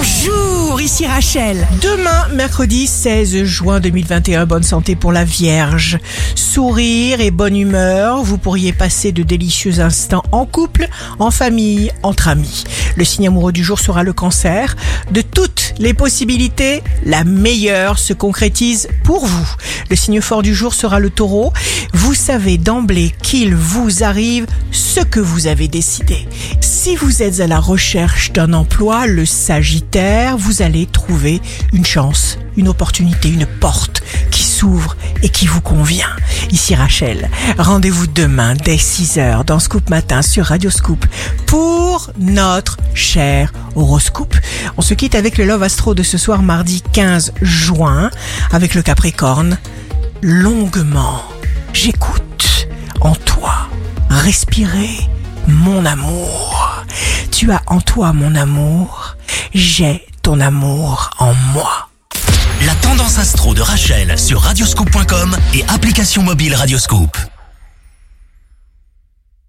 Bonjour, ici Rachel. Demain, mercredi 16 juin 2021, bonne santé pour la Vierge. Sourire et bonne humeur, vous pourriez passer de délicieux instants en couple, en famille, entre amis. Le signe amoureux du jour sera le cancer. De toutes les possibilités, la meilleure se concrétise pour vous. Le signe fort du jour sera le taureau. Vous savez d'emblée qu'il vous arrive ce que vous avez décidé. Si vous êtes à la recherche d'un emploi, le Sagittaire, vous allez trouver une chance, une opportunité, une porte qui s'ouvre et qui vous convient. Ici Rachel, rendez-vous demain dès 6h dans Scoop Matin sur Radio Scoop pour notre cher horoscope. On se quitte avec le Love Astro de ce soir mardi 15 juin avec le Capricorne. Longuement, j'écoute en toi respirer mon amour. Tu as en toi mon amour, j'ai ton amour en moi. Rachel sur radioscope.com et application mobile Radioscope.